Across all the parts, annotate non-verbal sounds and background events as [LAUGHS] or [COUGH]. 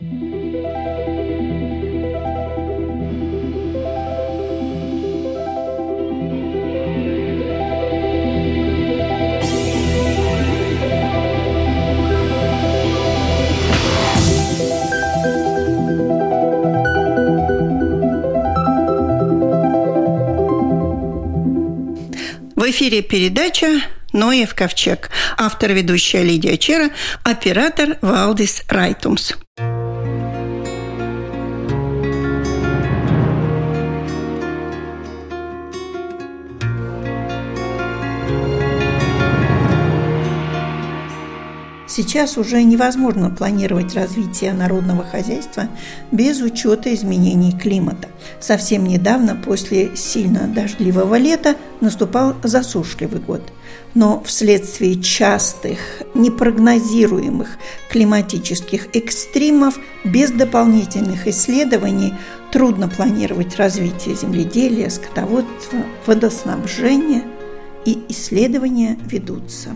В эфире передача «Ноев ковчег». Автор ведущая Лидия Чера, оператор Валдис Райтумс. Сейчас уже невозможно планировать развитие народного хозяйства без учета изменений климата. Совсем недавно, после сильно дождливого лета, наступал засушливый год. Но вследствие частых, непрогнозируемых климатических экстримов без дополнительных исследований трудно планировать развитие земледелия, скотоводства, водоснабжения, и исследования ведутся.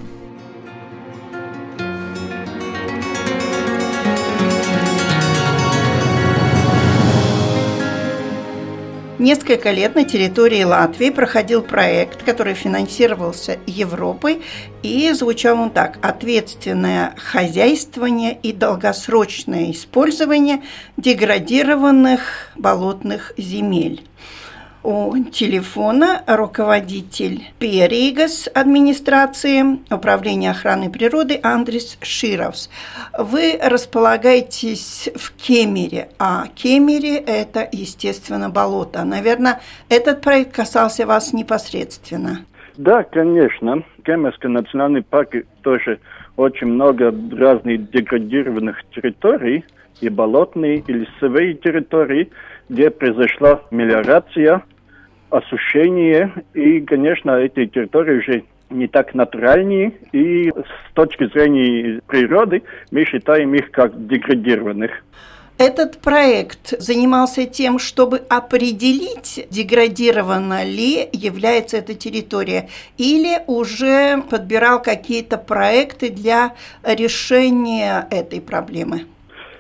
Несколько лет на территории Латвии проходил проект, который финансировался Европой, и звучал он так – ответственное хозяйствование и долгосрочное использование деградированных болотных земель у телефона руководитель Перигас администрации Управления охраны природы Андрис Шировс. Вы располагаетесь в Кемере, а Кемере – это, естественно, болото. Наверное, этот проект касался вас непосредственно. Да, конечно. Кемерский национальный парк тоже очень много разных деградированных территорий, и болотные, и лесовые территории, где произошла мелиорация, осушение, и, конечно, эти территории уже не так натуральные, и с точки зрения природы мы считаем их как деградированных. Этот проект занимался тем, чтобы определить, деградирована ли является эта территория, или уже подбирал какие-то проекты для решения этой проблемы.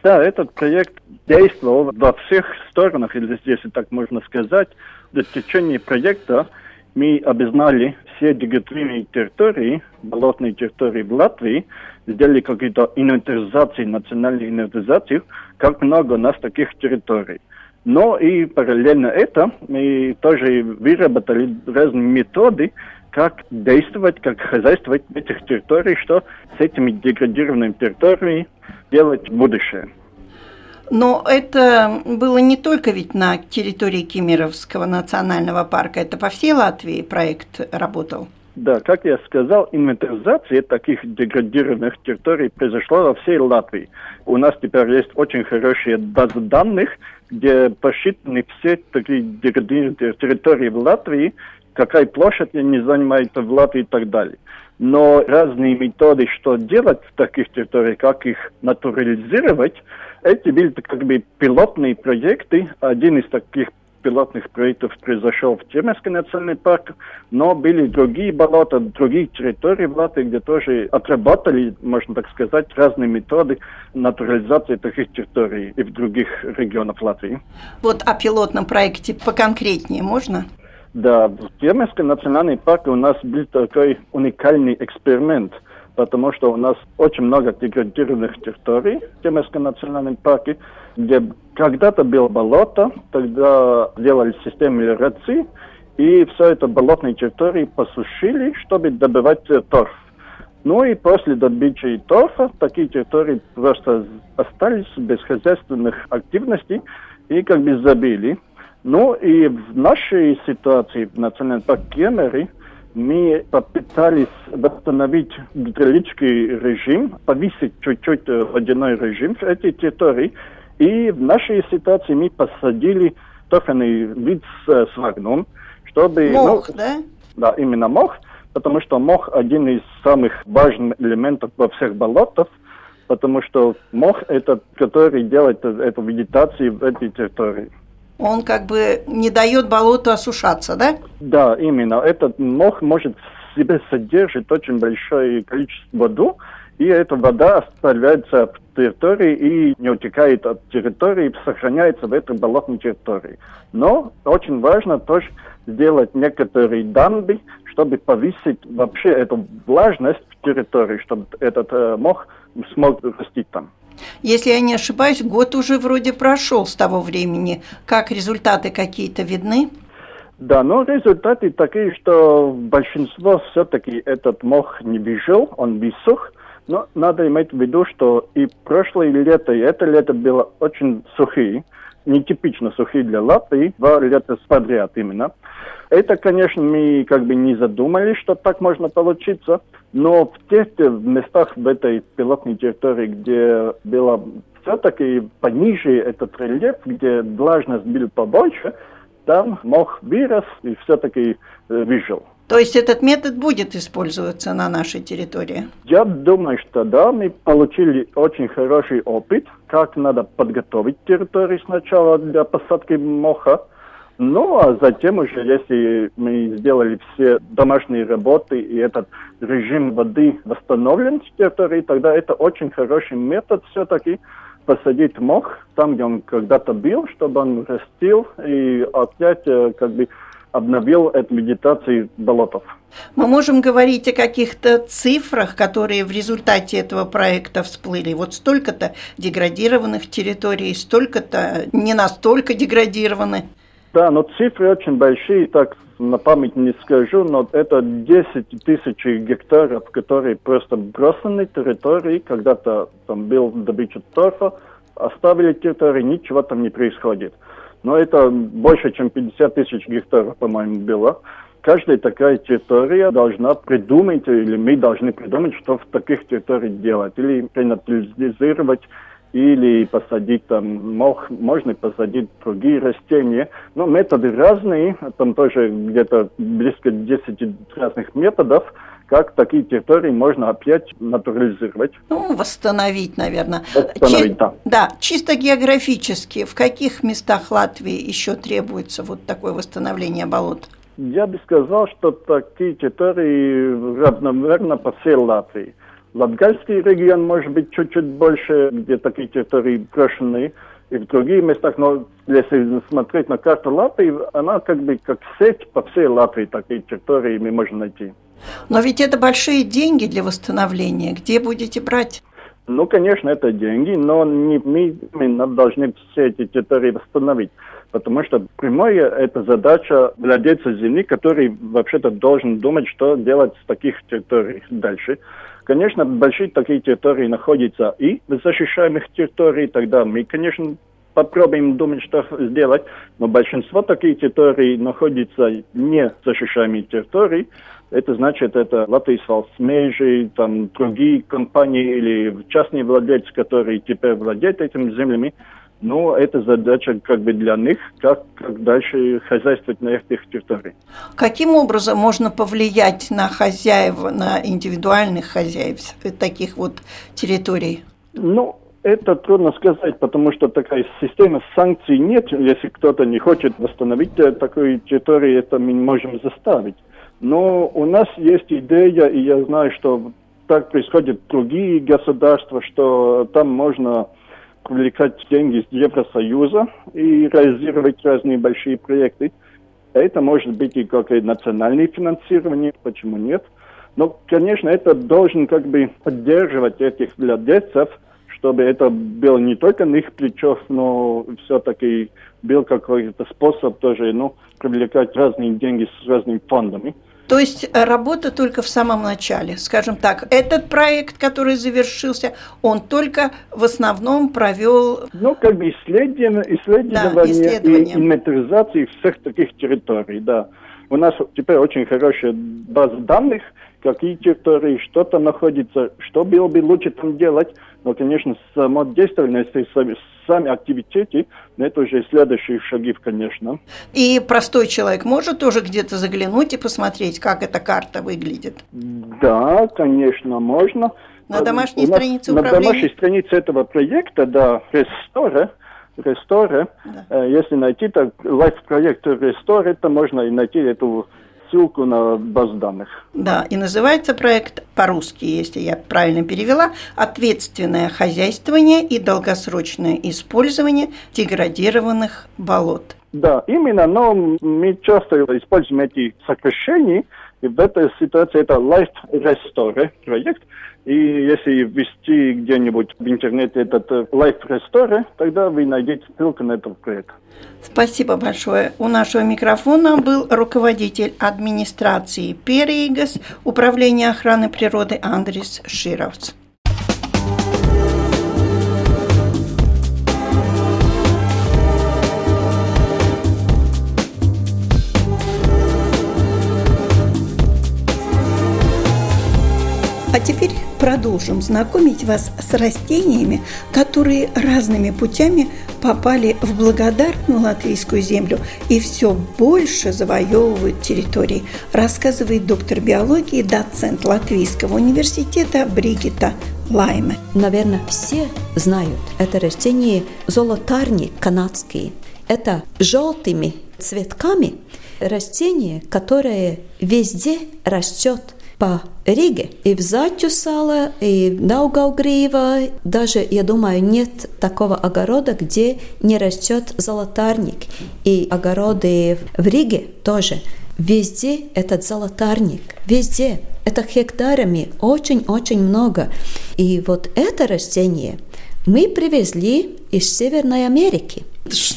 Да, этот проект действовал во всех сторонах, или здесь так можно сказать. В течение проекта мы объзнали все деградированные территории, болотные территории в Латвии, сделали какие-то инвентаризации, национальную инвентаризацию, как много у нас таких территорий. Но и параллельно это мы тоже выработали разные методы, как действовать, как хозяйствовать в этих территориях, что с этими деградированными территориями делать в будущее. Но это было не только ведь на территории Кемеровского национального парка, это по всей Латвии проект работал. Да, как я сказал, инвентаризация таких деградированных территорий произошла во всей Латвии. У нас теперь есть очень хорошие базы данных, где посчитаны все такие деградированные территории в Латвии, какая площадь они занимают в Латвии и так далее. Но разные методы, что делать в таких территориях, как их натурализировать, эти были как бы пилотные проекты. Один из таких пилотных проектов произошел в Темерский национальный парк, но были другие болота, другие территории в Латвии, где тоже отработали, можно так сказать, разные методы натурализации таких территорий и в других регионах Латвии. Вот о пилотном проекте поконкретнее можно? Да, в Темерском национальном парке у нас был такой уникальный эксперимент – потому что у нас очень много деградированных территорий в Темирском национальном парке, где когда-то было болото, тогда делали систему мелиорации, и все это болотные территории посушили, чтобы добывать торф. Ну и после добычи торфа такие территории просто остались без хозяйственных активностей и как бы забили. Ну и в нашей ситуации в национальном парке Кемери – мы попытались восстановить гидравлический режим, повысить чуть-чуть э, водяной режим в этой территории. И в нашей ситуации мы посадили торфяный вид с, э, с вагном, чтобы... Мох, ну, да? Да, именно мох, потому что мох один из самых важных элементов во всех болотах, потому что мох это, который делает эту вегетацию в этой территории он как бы не дает болоту осушаться, да? Да, именно. Этот мох может в себе содержит очень большое количество воды, и эта вода оставляется в территории и не утекает от территории, сохраняется в этой болотной территории. Но очень важно тоже сделать некоторые дамбы, чтобы повысить вообще эту влажность в территории, чтобы этот э, мох смог расти там. Если я не ошибаюсь, год уже вроде прошел с того времени. Как результаты какие-то видны? Да, но результаты такие, что большинство все-таки этот мох не выжил, он высох. Но надо иметь в виду, что и прошлое лето, и это лето было очень сухие, нетипично сухие для Латвии, два лета подряд именно. Это, конечно, мы как бы не задумались, что так можно получиться, но в тех местах в этой пилотной территории, где было все-таки пониже этот рельеф, где влажность была побольше, там мох вырос и все-таки э, выжил. То есть этот метод будет использоваться на нашей территории? Я думаю, что да. Мы получили очень хороший опыт, как надо подготовить территорию сначала для посадки моха. Ну, а затем уже, если мы сделали все домашние работы и этот режим воды восстановлен в территории, тогда это очень хороший метод все-таки посадить мох там, где он когда-то был, чтобы он растил и опять э, как бы обновил эту медитацию болотов. Мы можем говорить о каких-то цифрах, которые в результате этого проекта всплыли. Вот столько-то деградированных территорий, столько-то не настолько деградированы. Да, но цифры очень большие, так на память не скажу, но это 10 тысяч гектаров, которые просто бросаны территории, когда-то там был добыча торфа, оставили территории, ничего там не происходит. Но это больше, чем 50 тысяч гектаров, по-моему, было. Каждая такая территория должна придумать, или мы должны придумать, что в таких территориях делать. Или принадлежизировать, или посадить там мох, можно посадить другие растения. Но методы разные, там тоже где-то близко 10 разных методов как такие территории можно опять натурализировать. Ну, восстановить, наверное. Восстановить, Чи- да. Да, чисто географически, в каких местах Латвии еще требуется вот такое восстановление болот? Я бы сказал, что такие территории равномерно по всей Латвии. Латгальский регион может быть чуть-чуть больше, где такие территории брошены, и в других местах, но если смотреть на карту Латвии, она как бы как сеть по всей Латвии такие территории мы можем найти. Но ведь это большие деньги для восстановления. Где будете брать? Ну, конечно, это деньги, но не мы именно должны все эти территории восстановить. Потому что прямая это задача владельца земли, который вообще-то должен думать, что делать с таких территорий дальше. Конечно, большие такие территории находятся и в защищаемых территориях, тогда мы, конечно, попробуем думать, что сделать, но большинство таких территорий находится не защищаемой территории, это значит, это Латвийсвалс Межи, там другие компании или частные владельцы, которые теперь владеют этими землями, но это задача как бы для них, как, как дальше хозяйствовать на этих территориях. Каким образом можно повлиять на хозяев, на индивидуальных хозяев таких вот территорий? Ну, это трудно сказать, потому что такая система санкций нет. Если кто-то не хочет восстановить такую территорию, это мы можем заставить. Но у нас есть идея, и я знаю, что так происходит в другие государства, что там можно привлекать деньги из Евросоюза и реализовать разные большие проекты. Это может быть и какое национальное финансирование, почему нет. Но, конечно, это должен как бы поддерживать этих владельцев, чтобы это было не только на их плечах, но все-таки был какой-то способ тоже ну, привлекать разные деньги с разными фондами. То есть э, работа только в самом начале, скажем так. Этот проект, который завершился, он только в основном провел... Ну, как бы исследование, исследование, да, исследование. и инвентаризации всех таких территорий, да. У нас теперь очень хорошая база данных, какие территории, что там находится, что было бы лучше там делать. Но, конечно, само действие, если сами активитеты, это уже следующие шаги, конечно. И простой человек может тоже где-то заглянуть и посмотреть, как эта карта выглядит? Да, конечно, можно. На домашней странице управления? На домашней странице этого проекта, да, Рестора, Рестора, да. Э, если найти так, лайф-проект Рестора, то можно и найти эту ссылку на базу данных. Да, и называется проект по-русски, если я правильно перевела, «Ответственное хозяйствование и долгосрочное использование деградированных болот». Да, именно, но мы часто используем эти сокращения, и в этой ситуации это Life Restore проект. И если ввести где-нибудь в интернете этот э, Life Restore, тогда вы найдете ссылку на этот проект. Спасибо большое. У нашего микрофона был руководитель администрации Перейгас Управления охраны природы Андрис Шировц. А теперь продолжим знакомить вас с растениями, которые разными путями попали в благодарную латвийскую землю и все больше завоевывают территории, рассказывает доктор биологии, доцент Латвийского университета Бригита Лайме. Наверное, все знают это растение золотарник канадский. Это желтыми цветками растение, которое везде растет по Риге. И в Затюсале, и в Даугаугрива, даже, я думаю, нет такого огорода, где не растет золотарник. И огороды в Риге тоже. Везде этот золотарник, везде. Это гектарами очень-очень много. И вот это растение мы привезли из Северной Америки.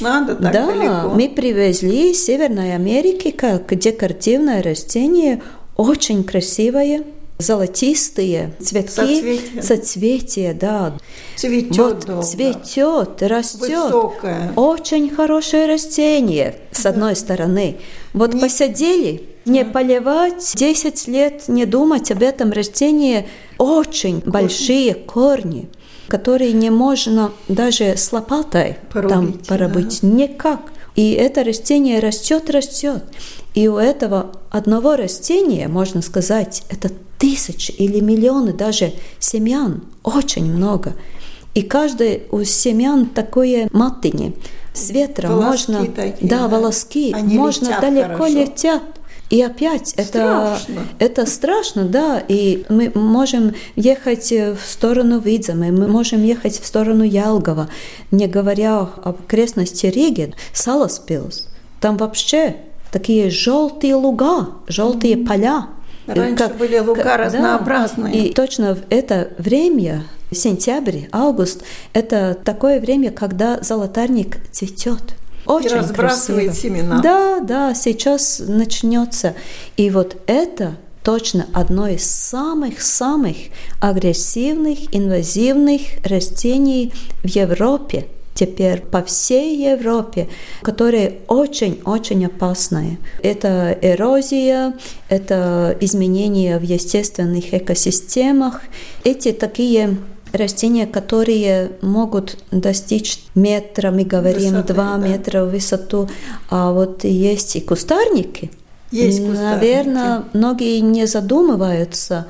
надо так да, далеко. мы привезли из Северной Америки как декоративное растение очень красивые, золотистые цветки, Соцветия. соцветия, да. Цветет вот долго. цветет, растет. Высокое. Очень хорошее растение, с одной стороны. Вот Не- посадили, не поливать, 10 лет не думать об этом растении, очень большие корни которые не можно даже с лопатой там Порубить, порубить. Никак. И это растение растет, растет. И у этого одного растения, можно сказать, это тысячи или миллионы даже семян, очень много. И каждый у семян такое матыни. С ветром Волоски можно... такие, да, да. волоски. Они можно летят далеко хорошо. летят. И опять это, Страшно. это страшно, да, и мы можем ехать в сторону Видземы, мы можем ехать в сторону Ялгова, не говоря об окрестности Риги, Саласпилс. Там вообще такие желтые луга, желтые поля. Раньше были луга да. разнообразные. И точно в это время, сентябрь, август, это такое время, когда золотарник цветет. Очень разбрасывает красиво. семена. Да, да, сейчас начнется. И вот это точно одно из самых-самых агрессивных, инвазивных растений в Европе теперь по всей Европе, которые очень-очень опасные. Это эрозия, это изменения в естественных экосистемах. Эти такие растения, которые могут достичь метра, мы говорим, Высоты, два да. метра в высоту, а вот есть и кустарники. Есть кустарники. Наверное, многие не задумываются.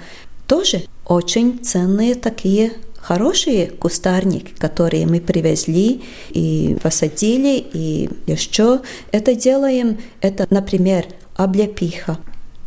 Тоже очень ценные такие хорошие кустарники, которые мы привезли и посадили, и еще это делаем. Это, например, облепиха.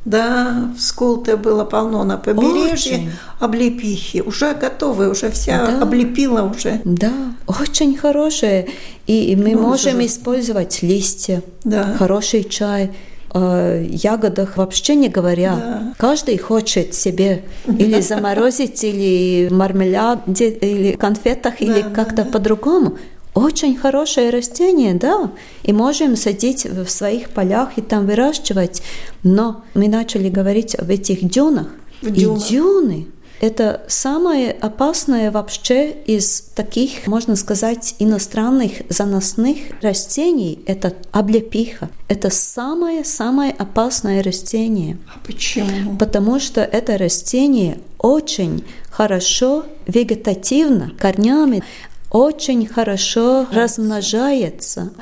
Да, в Скулте было полно на побережье Очень. облепихи. Уже готовы, уже вся Да. облепила уже. Да, очень хорошие. И мы Ну, можем уже- использовать листья, Да. хороший чай. О ягодах вообще не говоря. Да. Каждый хочет себе [LAUGHS] или заморозить, или мармеляде, или конфетах, или да, как-то да. по-другому. Очень хорошее растение, да, и можем садить в своих полях и там выращивать. Но мы начали говорить об этих дюнах. В И дюнах. дюны – это самое опасное вообще из таких, можно сказать, иностранных заносных растений. Это облепиха. Это самое-самое опасное растение. А почему? Потому что это растение очень хорошо вегетативно, корнями, очень хорошо размножается.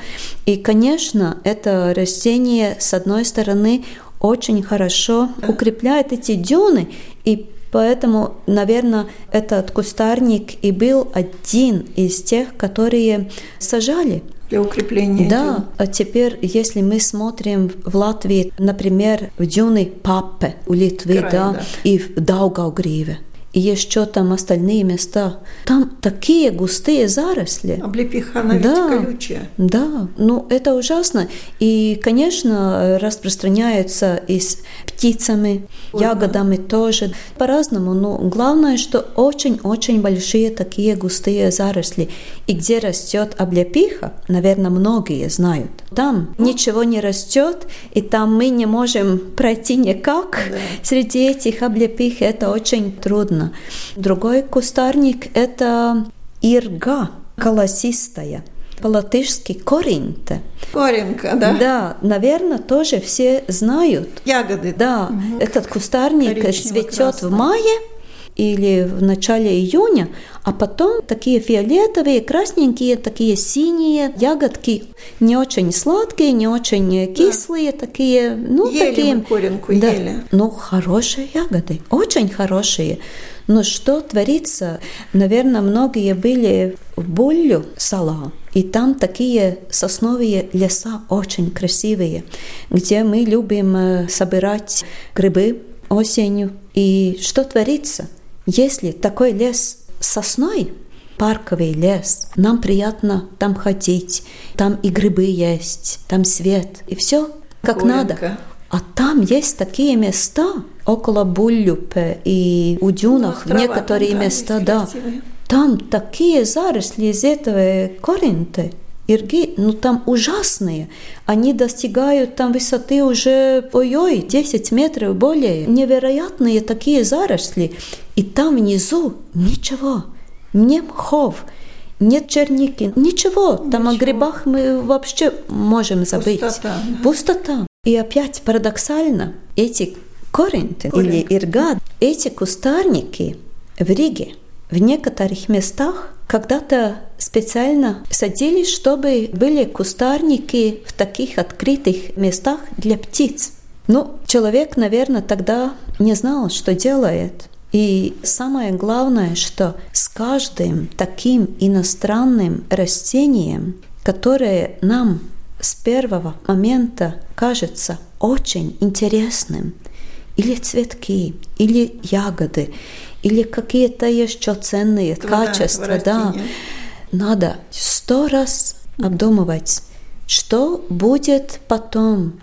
И, конечно, это растение, с одной стороны, очень хорошо укрепляет эти дюны и Поэтому, наверное, этот кустарник и был один из тех, которые сажали для укрепления. Да, а теперь, если мы смотрим в Латвии, например, в дюны Папе у Литвы, Край, да, да, и в Даугаугриве, и еще там остальные места. Там такие густые заросли. Облепиха, она да, ведь колючая. Да, ну это ужасно. И, конечно, распространяется и с птицами, Ой, ягодами да. тоже. По-разному. Но главное, что очень-очень большие такие густые заросли. И где растет облепиха, наверное, многие знают. Там ну. ничего не растет, и там мы не можем пройти никак. Да. Среди этих облепих это очень трудно. Другой кустарник – это ирга колосистая по-латышски коринта. Коринка, да? Да, наверное, тоже все знают. Ягоды. Да, угу. этот кустарник цветет в мае, или в начале июня, а потом такие фиолетовые, красненькие, такие синие ягодки, не очень сладкие, не очень кислые, да. такие, ну ели такие. Мы коренку да, ели. Ну хорошие ягоды, очень хорошие. Но что творится? Наверное, многие были в Буллю сала, и там такие сосновые леса очень красивые, где мы любим э, собирать грибы осенью. И что творится? Если такой лес сосной, парковый лес, нам приятно там ходить, там и грибы есть, там свет, и все как Горенько. надо. А там есть такие места около Буллюпе и у дюнах, ну, некоторые да, места, да. Там такие заросли из этого коринта, ирги, ну там ужасные. Они достигают там высоты уже, ой-ой, 10 метров более. Невероятные такие заросли. И там внизу ничего, не мхов, нет черники, ничего. Там ничего. о грибах мы вообще можем забыть. Пустота. Пустота. И опять парадоксально, эти коринты или иргад, эти кустарники в Риге, в некоторых местах когда-то специально садились, чтобы были кустарники в таких открытых местах для птиц. Ну, человек, наверное, тогда не знал, что делает. И самое главное, что с каждым таким иностранным растением, которое нам с первого момента кажется очень интересным, или цветки, или ягоды, или какие-то еще ценные Плода, качества, да, надо сто раз обдумывать, что будет потом,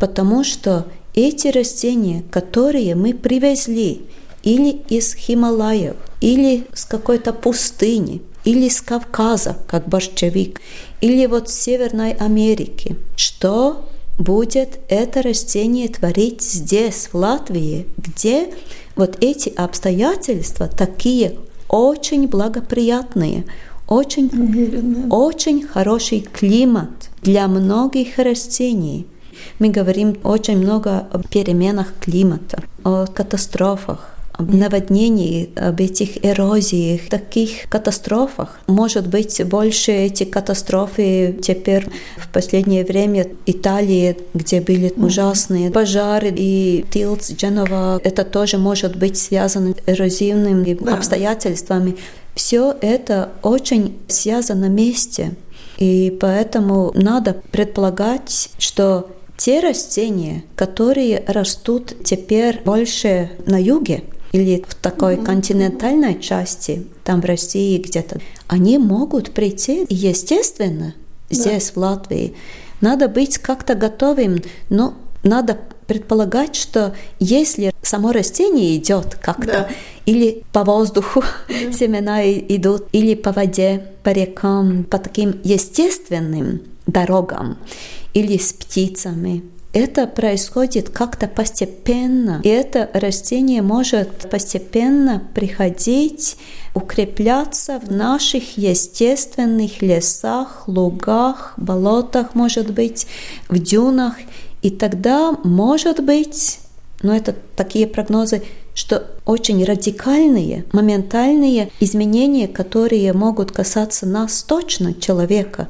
потому что эти растения, которые мы привезли или из Хималаев, или с какой-то пустыни, или с Кавказа, как борщевик, или вот с Северной Америки. Что будет это растение творить здесь, в Латвии, где вот эти обстоятельства такие очень благоприятные, очень, очень хороший климат для многих растений. Мы говорим очень много о переменах климата, о катастрофах об наводнении, об этих эрозиях, таких катастрофах. Может быть, больше эти катастрофы теперь в последнее время Италии, где были ужасные пожары и Тилц, Дженова, это тоже может быть связано с эрозивными да. обстоятельствами. Все это очень связано вместе. И поэтому надо предполагать, что те растения, которые растут теперь больше на юге, или в такой континентальной части, там в России где-то, они могут прийти естественно здесь, да. в Латвии. Надо быть как-то готовым, но надо предполагать, что если само растение идет как-то, да. или по воздуху да. [LAUGHS] семена идут, или по воде, по рекам, по таким естественным дорогам, или с птицами, это происходит как-то постепенно, и это растение может постепенно приходить, укрепляться в наших естественных лесах, лугах, болотах, может быть, в дюнах, и тогда, может быть, но это такие прогнозы, что очень радикальные, моментальные изменения, которые могут касаться нас точно, человека,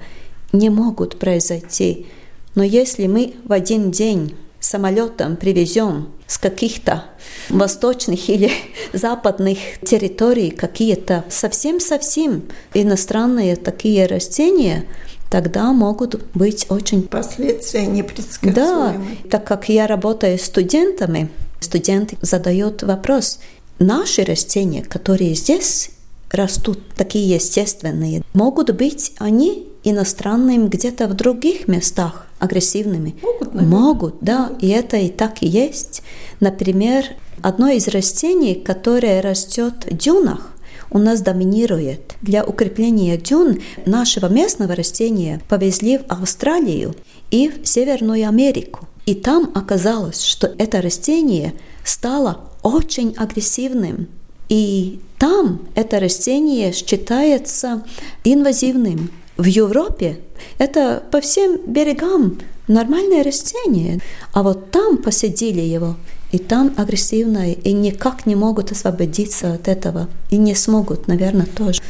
не могут произойти. Но если мы в один день самолетом привезем с каких-то восточных или [LAUGHS] западных территорий какие-то совсем-совсем иностранные такие растения, тогда могут быть очень... Последствия непредсказуемые. Да, так как я работаю с студентами, студенты задают вопрос, наши растения, которые здесь растут, такие естественные, могут быть они иностранными где-то в других местах агрессивными? Могут, наверное. Могут, да, и это и так и есть. Например, одно из растений, которое растет в дюнах, у нас доминирует. Для укрепления дюн нашего местного растения повезли в Австралию и в Северную Америку. И там оказалось, что это растение стало очень агрессивным. И там это растение считается инвазивным. В Европе это по всем берегам нормальное растение, а вот там посадили его, и там агрессивное, и никак не могут освободиться от этого, и не смогут, наверное, тоже.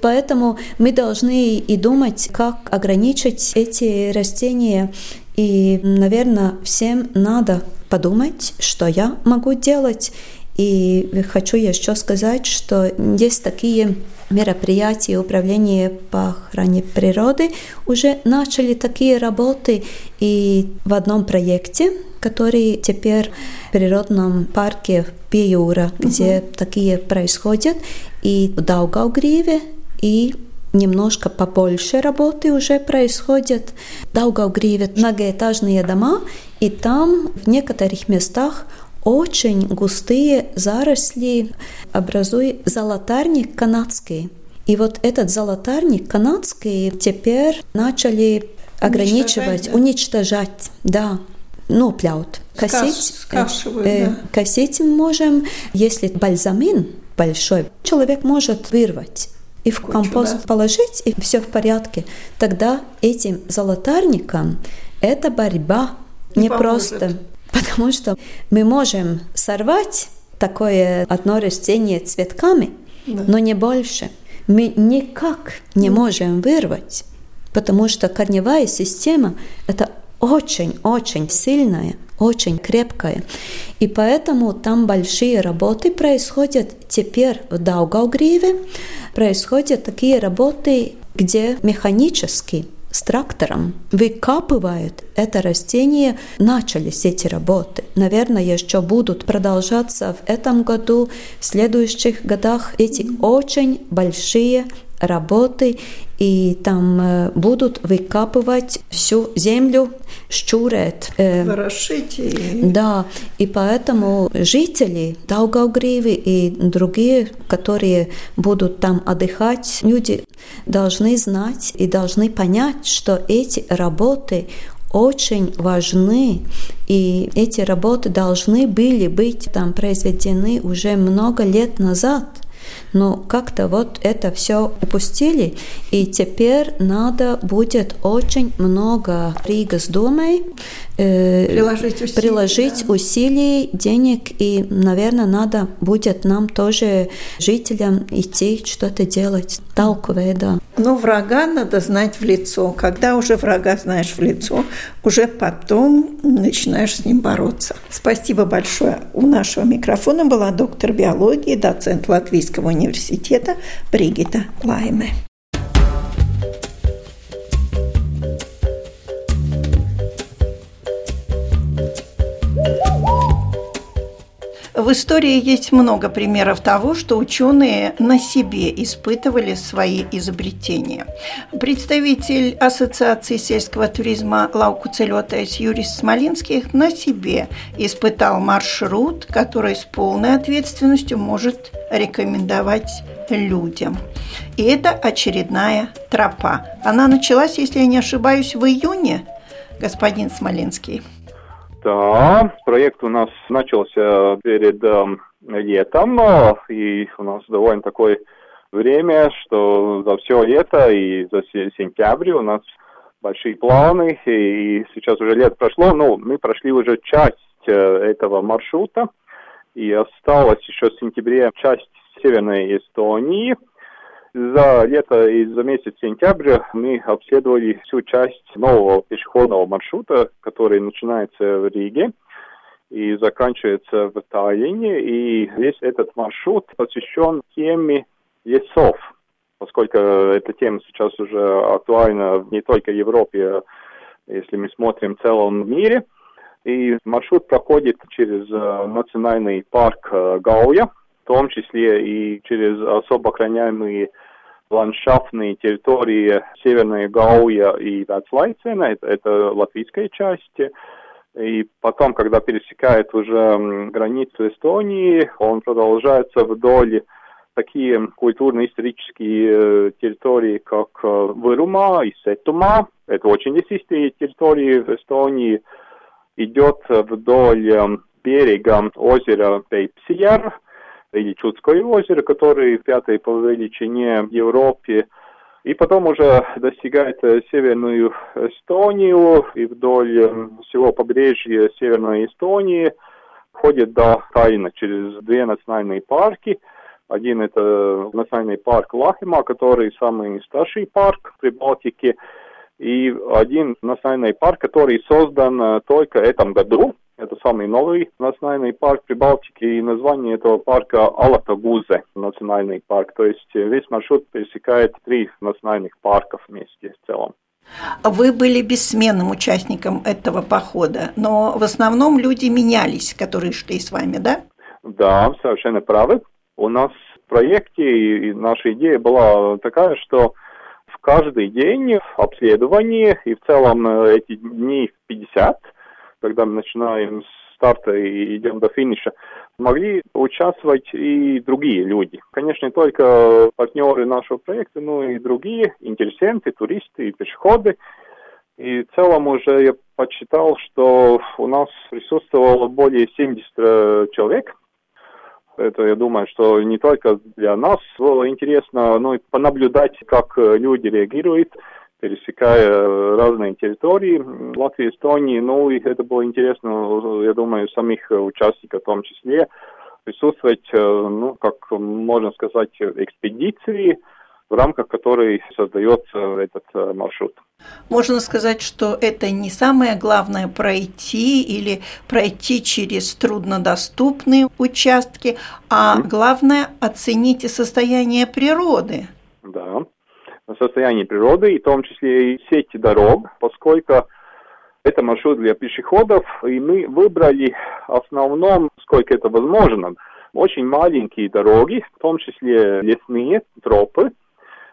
Поэтому мы должны и думать, как ограничить эти растения. И, наверное, всем надо подумать, что я могу делать. И хочу еще сказать, что есть такие мероприятия управления по охране природы уже начали такие работы. И в одном проекте, который теперь в природном парке Пиюра, где угу. такие происходят, и в Даугавгриве, и немножко побольше работы уже происходит. В Даугавгриве многоэтажные дома, и там в некоторых местах очень густые заросли образуют золотарник канадский. И вот этот золотарник канадский теперь начали ограничивать, уничтожать, да. Ну, пляут. Косить, Скашивают, э, да. косить можем, если бальзамин большой, человек может вырвать и в Кучу, компост да? положить, и все в порядке. Тогда этим золотарникам это борьба не, не просто Потому что мы можем сорвать такое одно растение цветками, да. но не больше. Мы никак не можем вырвать, потому что корневая система – это очень-очень сильная, очень крепкая. И поэтому там большие работы происходят теперь в Даугавгриве. Происходят такие работы, где механически с трактором выкапывают это растение, начались эти работы. Наверное, еще будут продолжаться в этом году, в следующих годах. Эти очень большие работы, и там будут выкапывать всю землю, щурят. Ворошить. И... Да, и поэтому жители Даугавгривы и другие, которые будут там отдыхать, люди должны знать и должны понять, что эти работы очень важны, и эти работы должны были быть там произведены уже много лет назад – но как-то вот это все упустили, и теперь надо будет очень много при Госдумой э, приложить, усилий, приложить да. усилий, денег, и, наверное, надо будет нам тоже, жителям, идти что-то делать. Толковое, да. Но врага надо знать в лицо. Когда уже врага знаешь в лицо, уже потом начинаешь с ним бороться. Спасибо большое. У нашего микрофона была доктор биологии, доцент Латвийского университета Бригита Лайме. В истории есть много примеров того, что ученые на себе испытывали свои изобретения. Представитель Ассоциации сельского туризма Лаукуцелетес Юрис Смолинских на себе испытал маршрут, который с полной ответственностью может рекомендовать людям. И это очередная тропа. Она началась, если я не ошибаюсь, в июне, господин Смоленский. Да, проект у нас начался перед э, летом, и у нас довольно такое время, что за все лето и за сентябрь у нас большие планы, и сейчас уже лето прошло, но мы прошли уже часть э, этого маршрута, и осталась еще в сентябре часть Северной Эстонии, За лето и за месяц сентября мы обследовали всю часть нового пешеходного маршрута, который начинается в Риге и заканчивается в Таллине. И весь этот маршрут посвящен теме лесов, поскольку эта тема сейчас уже актуальна не только в Европе, а если мы смотрим в целом мире. И маршрут проходит через э, национальный парк э, Гауя, в том числе и через особо охраняемые ландшафтные территории Северной Гауя и Вацлайцена, это, это латвийская часть. И потом, когда пересекает уже границу Эстонии, он продолжается вдоль такие культурно-исторические э, территории, как э, Вырума и Сетума. Это очень лесистые территории в Эстонии. Идет вдоль берега озера Пейпсияр или Чудское озеро, которое пятое по величине в Европе. И потом уже достигает Северную Эстонию и вдоль всего побережья Северной Эстонии ходит до Тайна через две национальные парки – один это национальный парк Лахима, который самый старший парк при Балтике, и один национальный парк, который создан э, только в этом году. Это самый новый национальный парк при Балтике, и название этого парка Алатагузе национальный парк. То есть весь маршрут пересекает три национальных парков вместе в целом. Вы были бессменным участником этого похода, но в основном люди менялись, которые шли с вами, да? Да, совершенно правы. У нас в проекте и наша идея была такая, что в каждый день обследование и в целом э, эти дни 50, когда мы начинаем с старта и идем до финиша, могли участвовать и другие люди. Конечно, не только партнеры нашего проекта, но и другие интересенты, туристы и пешеходы. И в целом уже я подсчитал, что у нас присутствовало более 70 э, человек это, я думаю, что не только для нас было интересно, но и понаблюдать, как люди реагируют, пересекая разные территории Латвии, Эстонии. Ну, и это было интересно, я думаю, самих участников в том числе, присутствовать, э, ну, как можно сказать, экспедиции, в рамках которой создается этот э, маршрут. Можно сказать, что это не самое главное пройти или пройти через труднодоступные участки, а mm-hmm. главное оценить состояние природы. Да, состояние природы, и в том числе и сети дорог, поскольку это маршрут для пешеходов, и мы выбрали в основном, сколько это возможно, очень маленькие дороги, в том числе лесные тропы,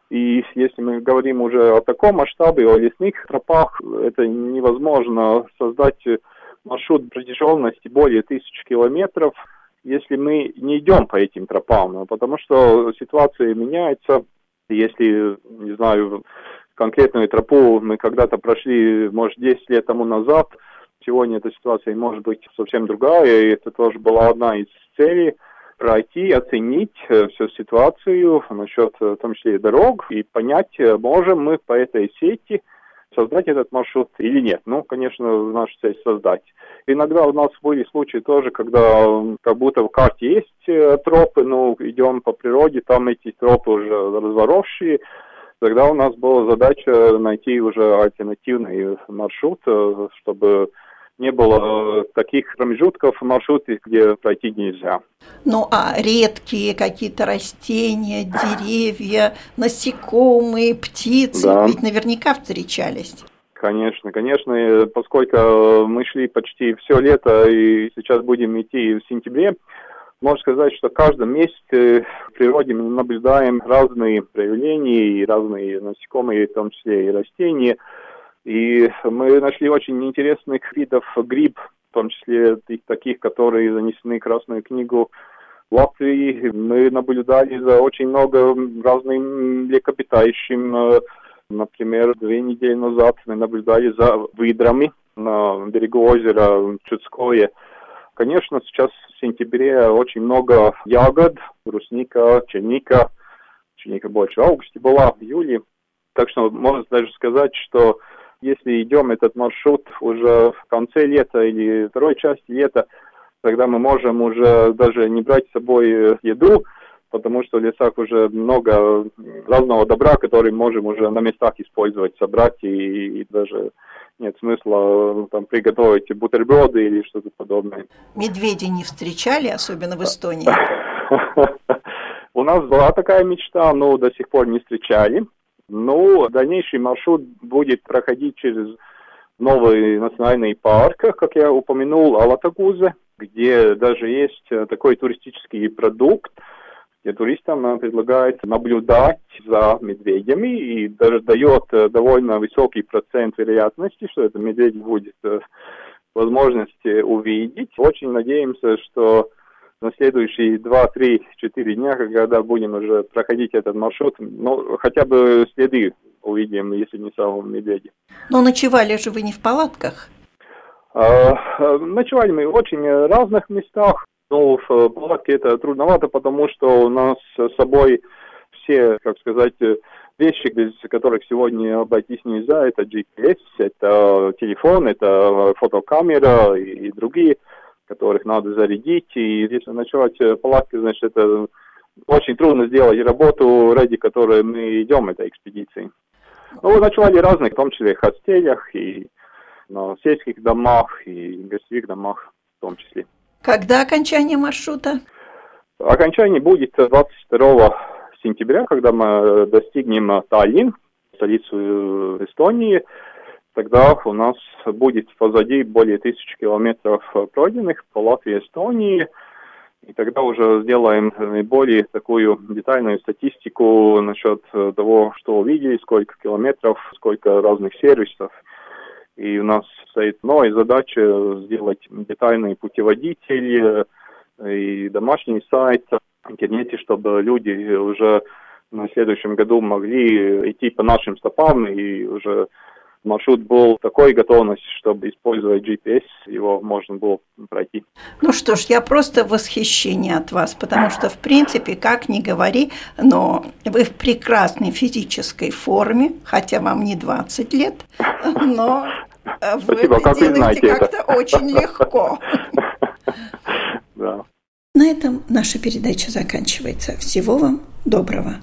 и если мы говорим уже о таком масштабе, о лесных тропах, это невозможно создать маршрут протяженности более тысячи километров, если мы не идем по этим тропам, потому что ситуация меняется. Если, не знаю, конкретную тропу мы когда-то прошли, может, 10 лет тому назад, сегодня эта ситуация может быть совсем другая, и это тоже была одна из целей пройти, оценить э, всю ситуацию насчет, э, в том числе дорог, и понять, э, можем мы по этой сети создать этот маршрут или нет. Ну, конечно, наша цель создать. Иногда у нас были случаи тоже, когда как будто в карте есть тропы, но идем по природе, там эти тропы уже разворосшие, Тогда у нас была задача найти уже альтернативный маршрут, чтобы не было э, таких промежутков в маршруте, где пройти нельзя. Ну а редкие какие-то растения, деревья, насекомые, птицы, да. ведь наверняка встречались. Конечно, конечно, поскольку мы шли почти все лето и сейчас будем идти в сентябре, можно сказать, что каждом месяце в природе мы наблюдаем разные проявления и разные насекомые, в том числе и растения – и мы нашли очень интересных видов гриб, в том числе таких, которые занесены в Красную книгу Латвии. Мы наблюдали за очень много разным млекопитающим. Например, две недели назад мы наблюдали за выдрами на берегу озера Чудское. Конечно, сейчас в сентябре очень много ягод, брусника, черника. Черника больше в августе была, в июле. Так что можно даже сказать, что если идем этот маршрут уже в конце лета или второй части лета, тогда мы можем уже даже не брать с собой еду, потому что в лесах уже много разного добра, который можем уже на местах использовать, собрать и, и даже нет смысла ну, там приготовить бутерброды или что-то подобное. Медведи не встречали, особенно в Эстонии? [LAUGHS] У нас была такая мечта, но до сих пор не встречали. Ну, дальнейший маршрут будет проходить через новый национальный парк, как я упомянул, Алатагуза, где даже есть э, такой туристический продукт, где туристам э, предлагают наблюдать за медведями и даже дает э, довольно высокий процент вероятности, что это медведь будет возможности увидеть. Очень надеемся, что на следующие 2, 3, 4 дня, когда будем уже проходить этот маршрут, ну, хотя бы следы увидим, если не самого медведя. Но ночевали же вы не в палатках? А, ночевали мы в очень разных местах. Но в палатке это трудновато, потому что у нас с собой все, как сказать, вещи, без которых сегодня обойтись нельзя. Это GPS, это телефон, это фотокамера и, и другие которых надо зарядить. И если ночевать в палатке, значит, это очень трудно сделать работу, ради которой мы идем этой экспедиции. Ну, ночевали разные, в том числе и в хостелях, и на сельских домах, и гостевых домах в том числе. Когда окончание маршрута? Окончание будет 22 сентября, когда мы достигнем Таллин, столицу Эстонии тогда у нас будет позади более тысячи километров пройденных по Латвии и Эстонии. И тогда уже сделаем наиболее такую детальную статистику насчет того, что увидели, сколько километров, сколько разных сервисов. И у нас стоит новая задача сделать детальный путеводитель и домашний сайт в интернете, чтобы люди уже на следующем году могли идти по нашим стопам и уже маршрут был такой готовности, чтобы использовать GPS, его можно было пройти. Ну что ж, я просто в восхищении от вас, потому что, в принципе, как ни говори, но вы в прекрасной физической форме, хотя вам не 20 лет, но вы Спасибо, это как делаете как-то очень легко. [LAUGHS] Да. На этом наша передача заканчивается. Всего вам доброго.